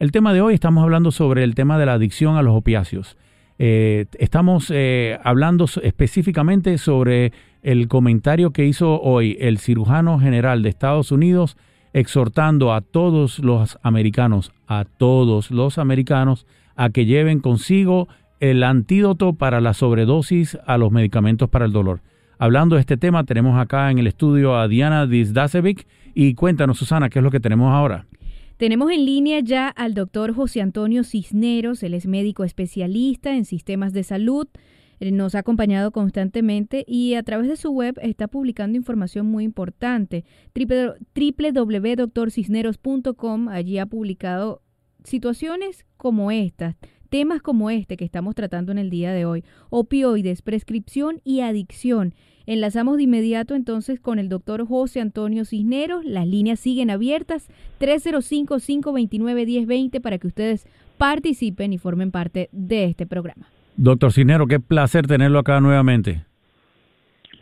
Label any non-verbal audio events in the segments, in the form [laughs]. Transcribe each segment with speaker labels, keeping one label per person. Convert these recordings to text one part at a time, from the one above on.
Speaker 1: El tema de hoy estamos hablando sobre el tema de la adicción a los opiáceos. Eh, estamos eh, hablando específicamente sobre el comentario que hizo hoy el cirujano general de Estados Unidos exhortando a todos los americanos, a todos los americanos, a que lleven consigo el antídoto para la sobredosis a los medicamentos para el dolor. Hablando de este tema, tenemos acá en el estudio a Diana Dizdasevic y cuéntanos, Susana, qué es lo que tenemos ahora.
Speaker 2: Tenemos en línea ya al doctor José Antonio Cisneros, él es médico especialista en sistemas de salud, nos ha acompañado constantemente y a través de su web está publicando información muy importante, www.doctorcisneros.com, allí ha publicado situaciones como estas, temas como este que estamos tratando en el día de hoy, opioides, prescripción y adicción. Enlazamos de inmediato entonces con el doctor José Antonio Cisneros. Las líneas siguen abiertas 305-529-1020 para que ustedes participen y formen parte de este programa.
Speaker 1: Doctor Cisneros, qué placer tenerlo acá nuevamente.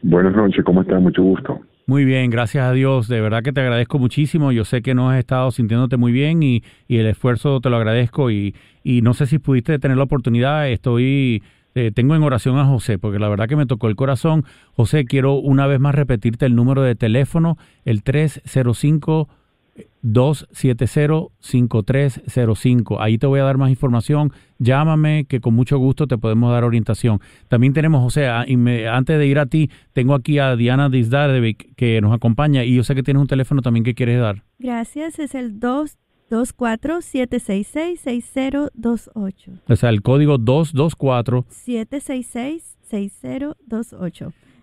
Speaker 3: Buenas noches, ¿cómo está? Mucho gusto.
Speaker 1: Muy bien, gracias a Dios. De verdad que te agradezco muchísimo. Yo sé que no has estado sintiéndote muy bien y, y el esfuerzo te lo agradezco. Y, y no sé si pudiste tener la oportunidad. Estoy eh, tengo en oración a José, porque la verdad que me tocó el corazón. José, quiero una vez más repetirte el número de teléfono, el 305 270-5305. Ahí te voy a dar más información. Llámame, que con mucho gusto te podemos dar orientación. También tenemos, José, antes de ir a ti, tengo aquí a Diana Dizdarevic que nos acompaña y yo sé que tienes un teléfono también que quieres dar.
Speaker 4: Gracias, es el 2 224-766-6028.
Speaker 1: O sea, el código 224.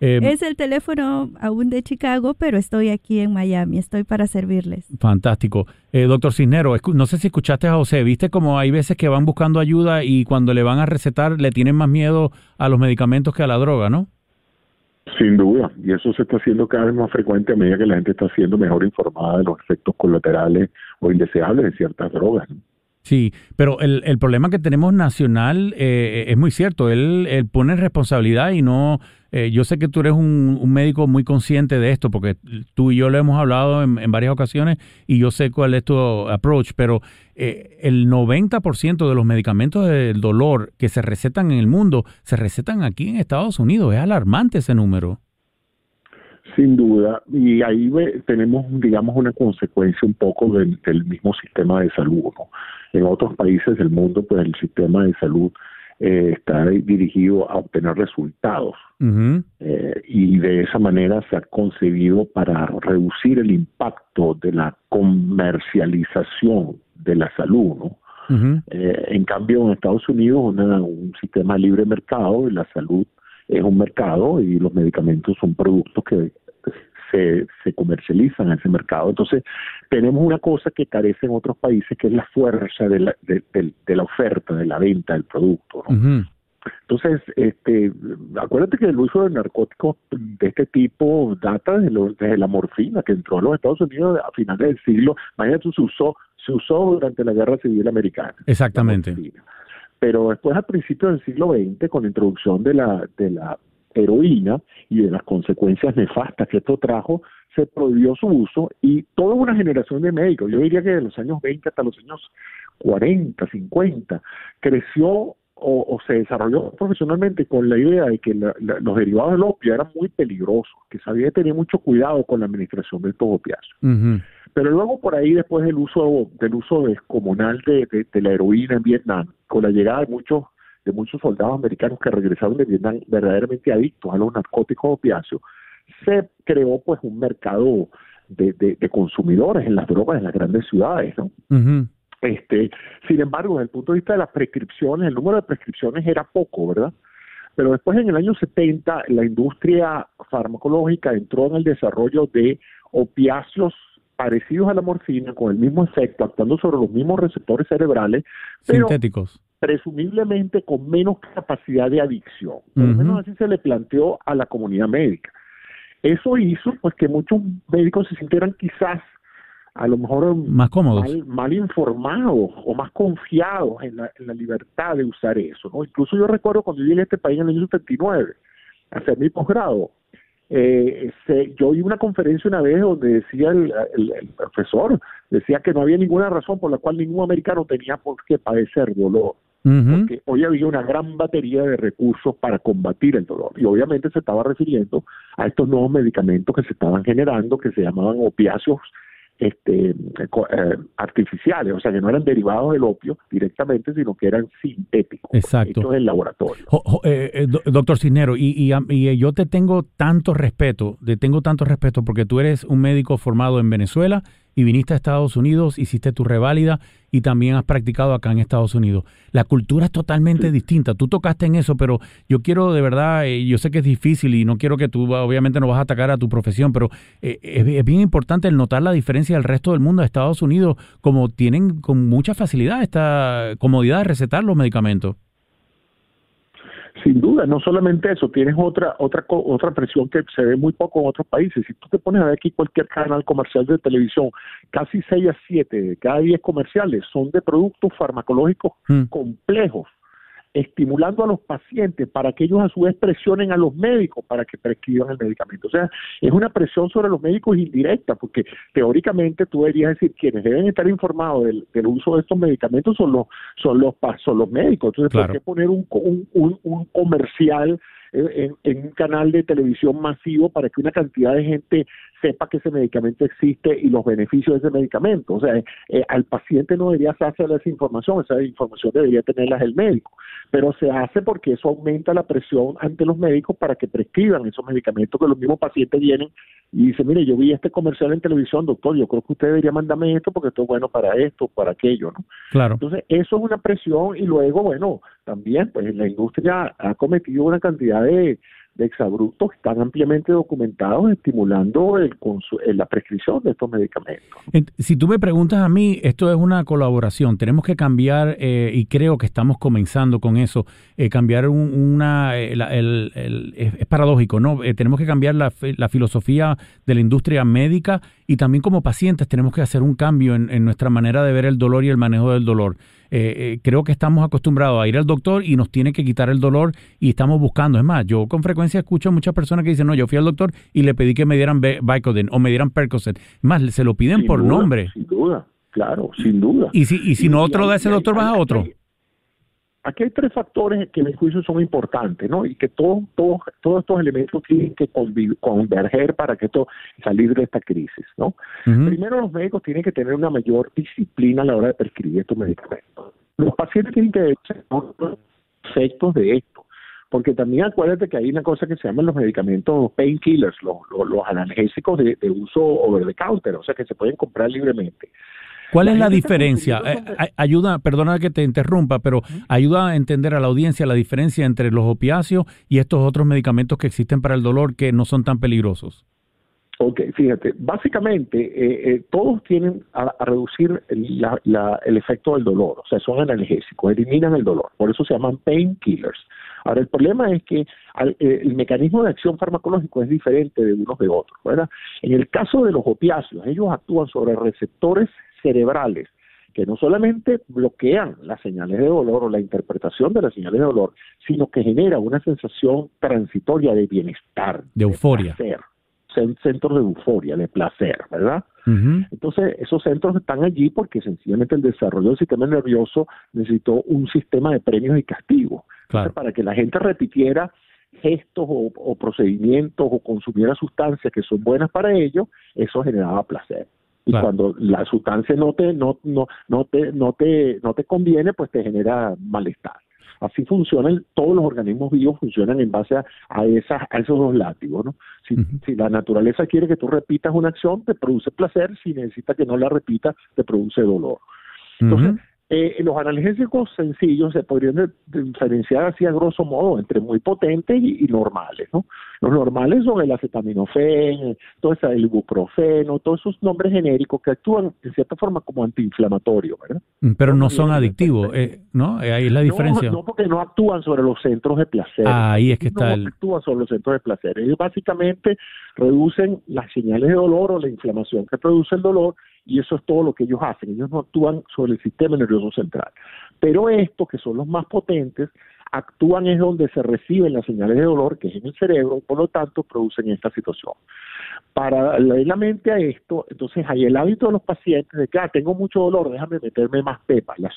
Speaker 4: 766-6028. Eh, es el teléfono aún de Chicago, pero estoy aquí en Miami. Estoy para servirles.
Speaker 1: Fantástico. Eh, doctor Cisnero, no sé si escuchaste a José. ¿Viste como hay veces que van buscando ayuda y cuando le van a recetar le tienen más miedo a los medicamentos que a la droga, no?
Speaker 3: Sin duda, y eso se está haciendo cada vez más frecuente a medida que la gente está siendo mejor informada de los efectos colaterales o indeseables de ciertas drogas.
Speaker 1: Sí, pero el, el problema que tenemos nacional eh, es muy cierto. Él, él, pone responsabilidad y no. Eh, yo sé que tú eres un, un, médico muy consciente de esto, porque tú y yo lo hemos hablado en, en varias ocasiones y yo sé cuál es tu approach, pero eh, el 90% de los medicamentos del dolor que se recetan en el mundo se recetan aquí en Estados Unidos. Es alarmante ese número.
Speaker 3: Sin duda, y ahí tenemos, digamos, una consecuencia un poco del, del mismo sistema de salud. ¿no? En otros países del mundo, pues el sistema de salud eh, está dirigido a obtener resultados eh, y de esa manera se ha concebido para reducir el impacto de la comercialización de la salud, ¿no? eh, en cambio, en Estados Unidos, una, un sistema de libre mercado y la salud es un mercado y los medicamentos son productos que se, se comercializan en ese mercado. Entonces, tenemos una cosa que carece en otros países, que es la fuerza de la, de, de, de la oferta, de la venta del producto. ¿no? Uh -huh. Entonces, este, acuérdate que el uso de narcóticos de este tipo data de lo, desde la morfina que entró a los Estados Unidos a finales del siglo. Imagínate, se usó, se usó durante la Guerra Civil Americana.
Speaker 1: Exactamente.
Speaker 3: Pero después, a principios del siglo XX, con la introducción de la, de la heroína y de las consecuencias nefastas que esto trajo, se prohibió su uso y toda una generación de médicos, yo diría que de los años 20 hasta los años 40, 50, creció o, o, se desarrolló profesionalmente con la idea de que la, la, los derivados del opio eran muy peligrosos, que se había tener mucho cuidado con la administración de estos opiáceos. Uh -huh. Pero luego por ahí, después del uso del uso descomunal de, de, de la heroína en Vietnam, con la llegada de muchos de muchos soldados americanos que regresaron de Vietnam verdaderamente adictos a los narcóticos opiáceos, se creó pues un mercado de, de, de, consumidores en las drogas en las grandes ciudades, ¿no? Uh -huh. Este, sin embargo, desde el punto de vista de las prescripciones, el número de prescripciones era poco, ¿verdad? Pero después en el año 70 la industria farmacológica entró en el desarrollo de opiáceos parecidos a la morfina, con el mismo efecto, actuando sobre los mismos receptores cerebrales, pero
Speaker 1: sintéticos.
Speaker 3: Presumiblemente con menos capacidad de adicción. Por lo uh -huh. menos así se le planteó a la comunidad médica. Eso hizo pues que muchos médicos se sintieran quizás a lo mejor
Speaker 1: más cómodos,
Speaker 3: mal, mal informados o más confiados en la, en la, libertad de usar eso. ¿no? Incluso yo recuerdo cuando llegué a este país en el año 79 a hacer mi posgrado, Eh, yo oí una conferencia una vez donde decía el, profesor, decía que no había ninguna razón por la cual ningún americano tenía por qué padecer dolor. Porque hoy había una gran batería de recursos para combatir el dolor. Y obviamente se estaba refiriendo a estos nuevos medicamentos que se estaban generando, que se llamaban opiáceos este, eh, artificiales, o sea, que no eran derivados del opio directamente, sino que eran sintéticos,
Speaker 1: Exacto.
Speaker 3: hechos en laboratorio.
Speaker 1: Eh, eh, doctor Cisnero, y, y, y, yo te tengo tanto respeto, te tengo tanto respeto porque tú eres un médico formado en Venezuela y viniste a Estados Unidos, hiciste tu reválida y también has practicado acá en Estados Unidos. La cultura es totalmente distinta. Tú tocaste en eso, pero yo quiero de verdad, eh, yo sé que es difícil y no quiero que tú obviamente no vas a atacar a tu profesión, pero eh, es, bien importante el notar la diferencia del resto del mundo de Estados Unidos, como tienen con mucha facilidad esta comodidad de recetar los medicamentos.
Speaker 3: Sin duda, no solamente eso, tienes otra otra otra presión que se ve muy poco en otros países. Si tú te pones a ver aquí cualquier canal comercial de televisión, casi 6 a 7 de cada 10 comerciales son de productos farmacológicos hmm. complejos estimulando a los pacientes para que ellos a su vez presionen a los médicos para que prescriban el medicamento. O sea, es una presión sobre los médicos indirecta, porque teóricamente tú deberías decir quienes deben estar informados del, uso de estos medicamentos son los son los son los médicos. Entonces, ¿por qué poner un, un, un comercial en, un canal de televisión masivo para que una cantidad de gente sepa que ese medicamento existe y los beneficios de ese medicamento. O sea, eh, al paciente no debería hacerle esa información, esa información debería tenerla el médico, pero se hace porque eso aumenta la presión ante los médicos para que prescriban esos medicamentos que los mismos pacientes vienen y dicen, mire, yo vi este comercial en televisión, doctor, yo creo que usted debería mandarme esto porque esto es bueno para esto, para aquello, ¿no?
Speaker 1: Claro.
Speaker 3: Entonces, eso es una presión y luego, bueno, también, pues la industria ha cometido una cantidad de, de exabruptos están ampliamente documentados estimulando el la prescripción de estos medicamentos.
Speaker 1: Si tú me preguntas a mí, esto es una colaboración. Tenemos que cambiar, eh, y creo que estamos comenzando con eso, eh, cambiar una... Eh, es, paradójico, ¿no? tenemos que cambiar la, la, filosofía de la industria médica y también como pacientes tenemos que hacer un cambio en nuestra manera de ver el dolor y el manejo del dolor. Eh, eh, creo que estamos acostumbrados a ir al doctor y nos tiene que quitar el dolor y estamos buscando. Es más, yo con frecuencia escucho a muchas personas que dicen, no, yo fui al doctor y le pedí que me dieran Vicodin o me dieran Percocet. más, se lo piden por nombre.
Speaker 3: Sin duda, claro, sin duda.
Speaker 1: Y si, y si no otro da ese doctor, vas a otro.
Speaker 3: Aquí hay tres factores que en mi juicio son importantes, ¿no? Y que todos todos todos estos elementos tienen que converger para que esto salir de esta crisis, ¿no? Primero, los médicos tienen que tener una mayor disciplina a la hora de prescribir estos medicamentos. Los pacientes tienen que los efectos de esto, porque también acuérdate que hay una cosa que se llaman los medicamentos painkillers, los, los, analgésicos de, de uso over the counter, o sea que se pueden comprar libremente.
Speaker 1: ¿Cuál es la diferencia? Eh, ayuda, perdona que te interrumpa, pero ayuda a entender a la audiencia la diferencia entre los opiáceos y estos otros medicamentos que existen para el dolor que no son tan peligrosos.
Speaker 3: Ok, fíjate, básicamente eh, eh, todos tienen a, reducir el, efecto del dolor, o sea, son analgésicos, eliminan el dolor, por eso se llaman painkillers. Ahora, el problema es que el mecanismo de acción farmacológico es diferente de unos de otros, ¿verdad? En el caso de los opiáceos, ellos actúan sobre receptores cerebrales que no solamente bloquean las señales de dolor o la interpretación de las señales de dolor, sino que genera una sensación transitoria de bienestar,
Speaker 1: de euforia.
Speaker 3: De centros de euforia, de placer, ¿verdad? Entonces, esos centros están allí porque sencillamente el desarrollo del sistema nervioso necesitó un sistema de premios y castigos. para que la gente repitiera gestos o, o procedimientos o consumiera sustancias que son buenas para ellos, eso generaba placer y cuando la sustancia no te no no no te no te no te conviene pues te genera malestar. Así funcionan todos los organismos vivos funcionan en base a, esas a esos dos látigos no si, si la naturaleza quiere que tú repitas una acción te produce placer. Si necesita que no la repita te produce dolor. Entonces eh, los analgésicos sencillos se podrían diferenciar así a grosso modo entre muy potentes y, normales, ¿no? Los normales son el acetaminofén, todo ese, el ibuprofeno, todos esos nombres genéricos que actúan en cierta forma como antiinflamatorios, ¿verdad?
Speaker 1: Mm, pero no son adictivos, eh, ¿no? Eh, ahí es la diferencia.
Speaker 3: No, porque no actúan sobre los centros de placer.
Speaker 1: Ah, ahí es que está
Speaker 3: no actúan sobre los centros de placer. Ellos básicamente reducen las señales de dolor o la inflamación que produce el dolor y eso es todo lo que ellos hacen. Ellos no actúan sobre el sistema nervioso central. Pero estos, que son los más potentes, actúan es donde se reciben las señales de dolor, que es en el cerebro, por lo tanto producen esta situación. Para leer la mente a esto, entonces hay el hábito de los pacientes de que ah, tengo mucho dolor, déjame meterme más pepa. La,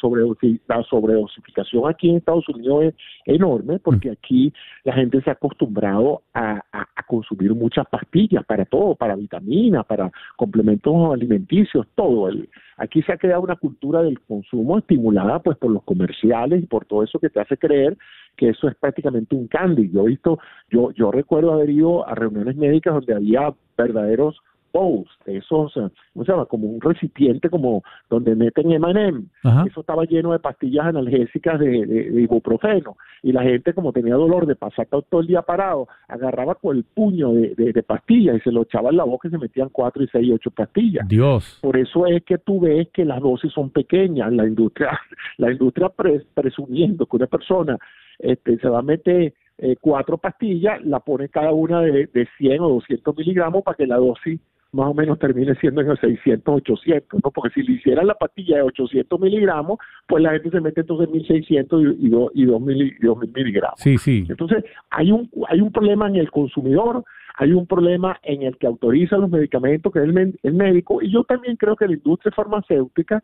Speaker 3: la sobredosificación aquí en Estados Unidos es enorme porque mm. aquí la gente se ha acostumbrado a, consumir muchas pastillas para todo, para vitaminas, para complementos alimenticios, todo. El, aquí se ha creado una cultura del consumo estimulada pues por los comerciales y por todo eso que te hace creer que eso es prácticamente un candy. Yo he visto, yo, yo recuerdo haber ido a reuniones médicas donde había verdaderos bowls, esos, ¿cómo se llama? Como un recipiente como donde meten M&M. Eso estaba lleno de pastillas analgésicas de, ibuprofeno. Y la gente, como tenía dolor de pasar todo el día parado, agarraba con el puño de, de, pastillas y se lo echaba en la boca y se metían cuatro y seis y ocho pastillas.
Speaker 1: Dios.
Speaker 3: Por eso es que tú ves que las dosis son pequeñas. La industria, [laughs] la industria presumiendo que una persona este, se va a meter eh, cuatro pastillas, la pone cada una de, de 100 o 200 miligramos para que la dosis más o menos termine siendo en el 600, 800, ¿no? Porque si le hicieran la pastilla de 800 miligramos, pues la gente se mete entonces 1600 y, y, y 2000, miligramos.
Speaker 1: Sí, sí.
Speaker 3: Entonces, hay un, hay un problema en el consumidor, hay un problema en el que autoriza los medicamentos, que es el, el médico, y yo también creo que la industria farmacéutica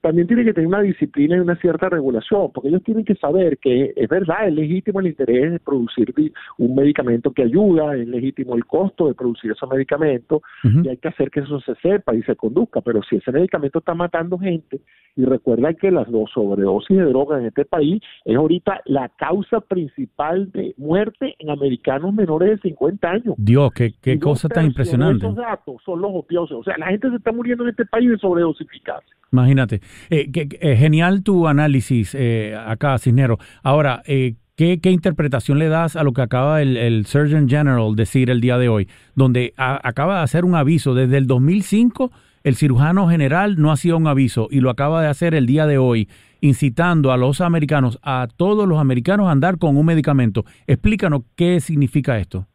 Speaker 3: también tiene que tener una disciplina y una cierta regulación, porque ellos tienen que saber que es verdad, es legítimo el interés de producir un medicamento que ayuda, es legítimo el costo de producir ese medicamento, y hay que hacer que eso se sepa y se conduzca, pero si ese medicamento está matando gente, y recuerda que las dos sobredosis de droga en este país es ahorita la causa principal de muerte en americanos menores de 50 años.
Speaker 1: Dios, qué, qué cosa tan impresionante.
Speaker 3: Esos datos son los opiosos, o sea, la gente se está muriendo en este país de sobredosificarse.
Speaker 1: Imagínate. Eh, eh, genial tu análisis eh, acá, Cisnero. Ahora, ¿qué, ¿qué, interpretación le das a lo que acaba el, Surgeon General decir el día de hoy? Donde acaba de hacer un aviso. Desde el 2005, el cirujano general no hacía un aviso y lo acaba de hacer el día de hoy, incitando a los americanos, a todos los americanos a andar con un medicamento. Explícanos qué significa esto.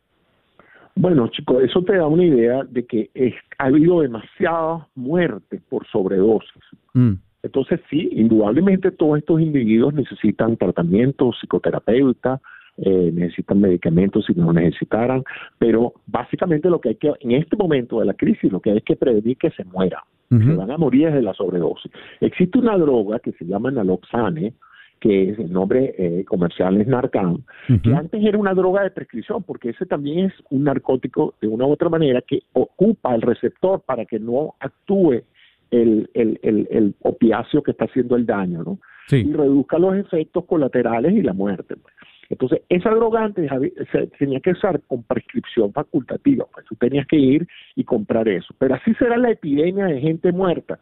Speaker 3: Bueno, chicos, eso te da una idea de que ha habido demasiadas muertes por sobredosis. Mm. Entonces, sí, indudablemente todos estos individuos necesitan tratamiento, psicoterapeuta, eh, necesitan medicamentos si no necesitaran, pero básicamente lo que hay que, en este momento de la crisis, lo que hay que prevenir que se muera, se van a morir desde la sobredosis. Existe una droga que se llama naloxane, que es el nombre eh, comercial es Narcan, que antes era una droga de prescripción, porque ese también es un narcótico de una u otra manera que ocupa el receptor para que no actúe el, el, el, opiáceo que está haciendo el daño, ¿no? Y reduzca los efectos colaterales y la muerte. Pues. Entonces, esa droga antes se tenía que usar con prescripción facultativa, pues tú tenías que ir y comprar eso. Pero así será la epidemia de gente muerta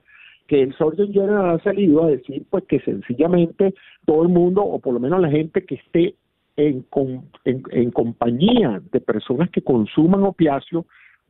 Speaker 3: que el Surgeon General ha salido a decir pues que sencillamente todo el mundo, o por lo menos la gente que esté en, en, compañía de personas que consuman opiáceos,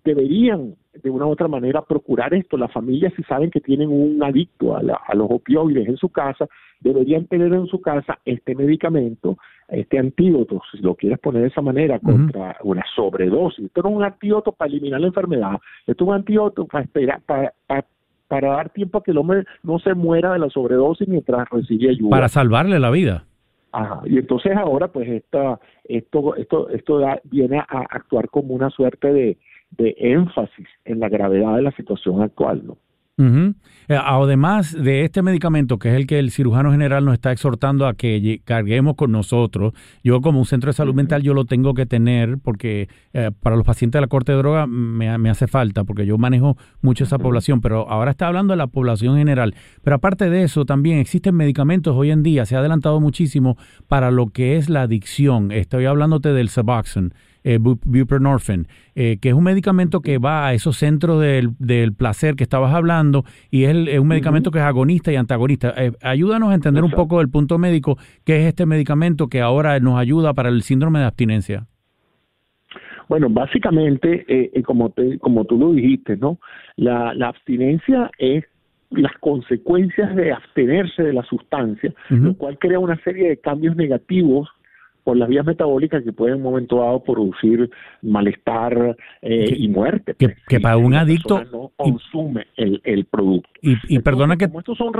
Speaker 3: deberían de una u otra manera procurar esto. Las familias, si saben que tienen un adicto a, a, los opioides en su casa, deberían tener en su casa este medicamento, este antídoto, si lo quieres poner de esa manera, contra una sobredosis. Esto no es un antídoto para eliminar la enfermedad, esto es un antídoto para, esperar, para, para para dar tiempo a que el hombre no se muera de la sobredosis mientras recibe ayuda.
Speaker 1: Para salvarle la vida.
Speaker 3: Ajá. Y entonces ahora, pues, esta, esto, esto, esto viene a actuar como una suerte de, de énfasis en la gravedad de la situación actual, ¿no?
Speaker 1: Eh, además de este medicamento, que es el que el cirujano general nos está exhortando a que carguemos con nosotros, yo como un centro de salud mental yo lo tengo que tener porque eh, para los pacientes de la corte de droga me, hace falta porque yo manejo mucho esa población, pero ahora está hablando de la población general. Pero aparte de eso, también existen medicamentos hoy en día, se ha adelantado muchísimo para lo que es la adicción. Estoy hablándote del Suboxone eh, buprenorphine, eh, que es un medicamento que va a esos centros del, del placer que estabas hablando y es, un medicamento que es agonista y antagonista. Eh, ayúdanos a entender un poco del punto médico qué es este medicamento que ahora nos ayuda para el síndrome de abstinencia.
Speaker 3: Bueno, básicamente, eh, como, te, como tú lo dijiste, ¿no? La, la abstinencia es las consecuencias de abstenerse de la sustancia, lo cual crea una serie de cambios negativos por las vías metabólicas que pueden en un momento dado producir malestar eh, y muerte.
Speaker 1: Que, pues, para un adicto
Speaker 3: no consume el, el producto.
Speaker 1: Y, perdona que
Speaker 3: estos son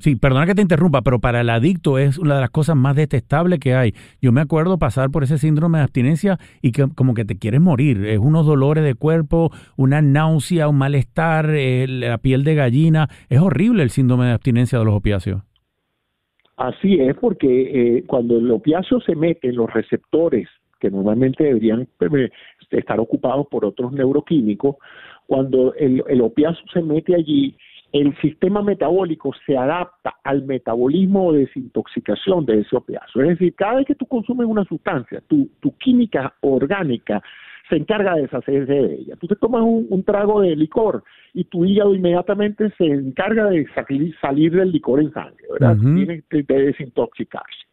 Speaker 1: Sí, perdona que te interrumpa, pero para el adicto es una de las cosas más detestables que hay. Yo me acuerdo pasar por ese síndrome de abstinencia y que como que te quieres morir. Es unos dolores de cuerpo, una náusea, un malestar, eh, la piel de gallina. Es horrible el síndrome de abstinencia de los opiáceos.
Speaker 3: Así es, porque eh, cuando el opiáceo se mete en los receptores que normalmente deberían eh, estar ocupados por otros neuroquímicos, cuando el, el opiáceo se mete allí, el sistema metabólico se adapta al metabolismo o desintoxicación de ese opiáceo. Es decir, cada vez que tú consumes una sustancia, tu, tu química orgánica se encarga de deshacerse de ella. Tú te tomas un, trago de licor y tu hígado inmediatamente se encarga de salir, del licor en sangre, ¿verdad? Tienes que desintoxicarse.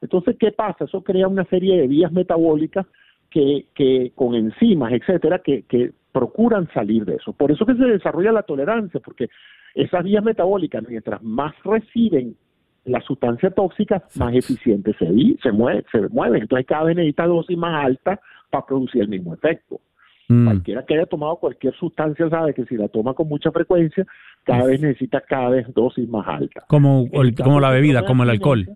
Speaker 3: Entonces, ¿qué pasa? Eso crea una serie de vías metabólicas que, que con enzimas, etcétera, que, que procuran salir de eso. Por eso que se desarrolla la tolerancia, porque esas vías metabólicas, mientras más reciben la sustancia tóxica, más eficiente se, se, mueve, se mueven. Entonces cada vez necesita dosis más alta para producir el mismo efecto. Mm. Cualquiera que haya tomado cualquier sustancia sabe que si la toma con mucha frecuencia, cada vez necesita cada vez dosis más alta.
Speaker 1: Como, como la bebida, como el alcohol.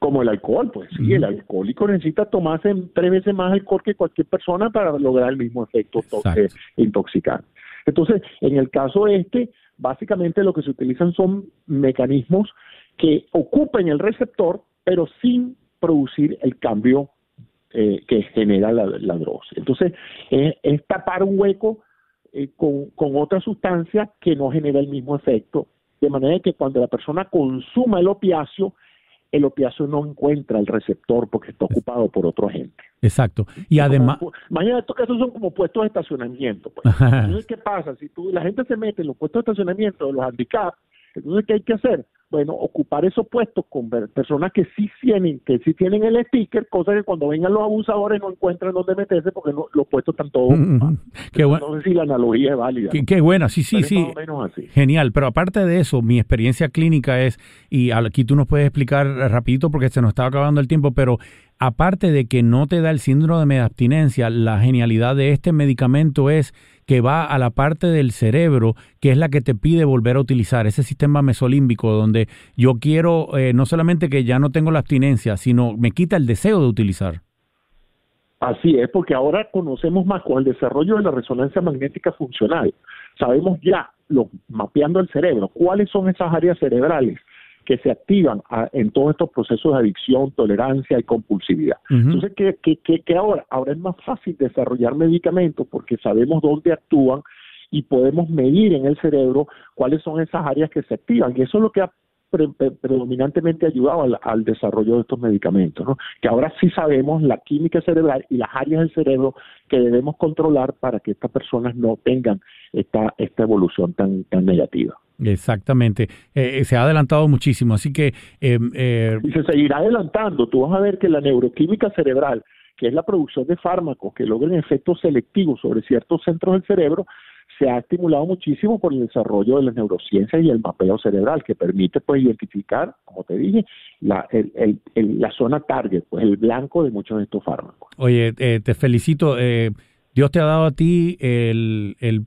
Speaker 3: Como el alcohol, pues sí, el alcohólico necesita tomarse tres veces más alcohol que cualquier persona para lograr el mismo efecto eh, intoxicante. Entonces, en el caso este, básicamente lo que se utilizan son mecanismos que ocupen el receptor, pero sin producir el cambio eh, que genera la, droga. Entonces, es, tapar un hueco eh, con, con otra sustancia que no genera el mismo efecto, de manera que cuando la persona consuma el opiáceo, el opiáceo no encuentra el receptor porque está ocupado por otro agente.
Speaker 1: Exacto. Y además...
Speaker 3: Mañana estos casos son como puestos de estacionamiento. Pues. [laughs] Entonces, ¿qué pasa? Si tú, la gente se mete en los puestos de estacionamiento de los handicaps, entonces, ¿qué hay que hacer? Bueno, ocupar esos puestos con personas que sí tienen, que sí tienen el sticker, cosa que cuando vengan los abusadores no encuentran dónde meterse porque los puestos están todos. Mm, mm, mm.
Speaker 1: qué bueno.
Speaker 3: No sé si la analogía es válida.
Speaker 1: Qué, buena, sí, sí, sí. Genial, pero aparte de eso, mi experiencia clínica es, y aquí tú nos puedes explicar rapidito porque se nos está acabando el tiempo, pero aparte de que no te da el síndrome de abstinencia, la genialidad de este medicamento es que va a la parte del cerebro que es la que te pide volver a utilizar, ese sistema mesolímbico donde yo quiero eh, no solamente que ya no tengo la abstinencia, sino me quita el deseo de utilizar.
Speaker 3: Así es, porque ahora conocemos más con el desarrollo de la resonancia magnética funcional. Sabemos ya, lo, mapeando el cerebro, cuáles son esas áreas cerebrales que se activan en todos estos procesos de adicción, tolerancia y compulsividad. Entonces, ¿qué, qué, ahora? Ahora es más fácil desarrollar medicamentos porque sabemos dónde actúan y podemos medir en el cerebro cuáles son esas áreas que se activan. Y eso es lo que ha predominantemente ayudado al, al, desarrollo de estos medicamentos, ¿no? que ahora sí sabemos la química cerebral y las áreas del cerebro que debemos controlar para que estas personas no tengan esta, esta evolución tan, tan negativa.
Speaker 1: Exactamente. Eh, eh, se ha adelantado muchísimo, así que...
Speaker 3: Em, eh, y se seguirá adelantando. Tú vas a ver que la neuroquímica cerebral, que es la producción de fármacos que logren efectos selectivos sobre ciertos centros del cerebro, se ha estimulado muchísimo por el desarrollo de las neurociencias y el mapeo cerebral, que permite pues identificar, como te dije, la, el, la zona target, pues el blanco de muchos de estos fármacos.
Speaker 1: Oye, te felicito. Dios te ha dado a ti el, el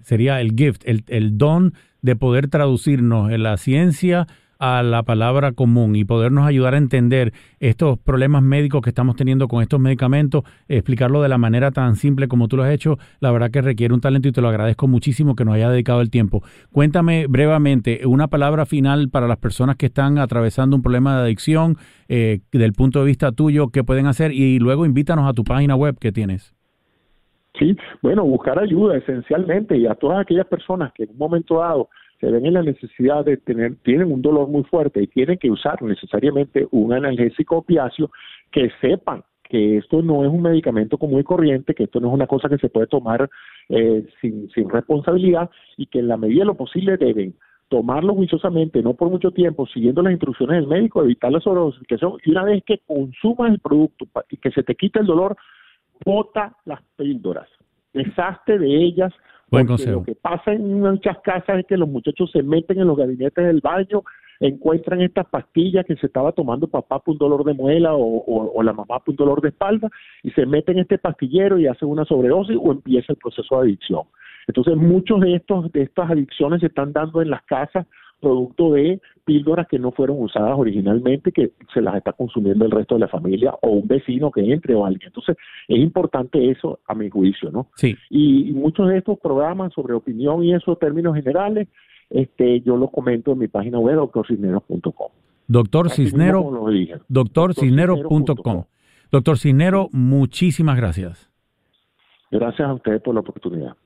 Speaker 1: sería el gift, el, el don de poder traducirnos en la ciencia a la palabra común y podernos ayudar a entender estos problemas médicos que estamos teniendo con estos medicamentos, explicarlo de la manera tan simple como tú lo has hecho, la verdad que requiere un talento y te lo agradezco muchísimo que nos haya dedicado el tiempo. Cuéntame brevemente una palabra final para las personas que están atravesando un problema de adicción, eh, del punto de vista tuyo, qué pueden hacer y luego invítanos a tu página web que tienes.
Speaker 3: Sí, bueno, buscar ayuda esencialmente y a todas aquellas personas que en un momento dado se ven en la necesidad de tener, tienen un dolor muy fuerte y tienen que usar necesariamente un analgésico opiáceo, que sepan que esto no es un medicamento común y corriente, que esto no es una cosa que se puede tomar eh, sin, sin responsabilidad y que en la medida de lo posible deben tomarlo juiciosamente, no por mucho tiempo, siguiendo las instrucciones del médico, evitar la sobredosificación y una vez que consumas el producto y que se te quite el dolor, bota las píldoras, deshazte de ellas.
Speaker 1: Buen consejo.
Speaker 3: Lo que pasa en muchas casas es que los muchachos se meten en los gabinetes del baño, encuentran estas pastillas que se estaba tomando papá por un dolor de muela o, la mamá por un dolor de espalda y se meten en este pastillero y hacen una sobredosis o empieza el proceso de adicción. Entonces, muchos de estos de estas adicciones se están dando en las casas producto de píldoras que no fueron usadas originalmente, que se las está consumiendo el resto de la familia o un vecino que entre o alguien. Entonces, es importante eso a mi juicio, ¿no?
Speaker 1: Sí.
Speaker 3: Y, muchos de estos programas sobre opinión y esos términos generales, este, yo los comento en mi página web, doctorcisneros.com.
Speaker 1: Doctor Cisnero, doctorcisnero.com. Doctor Cisnero, muchísimas gracias.
Speaker 3: Gracias a ustedes por la oportunidad.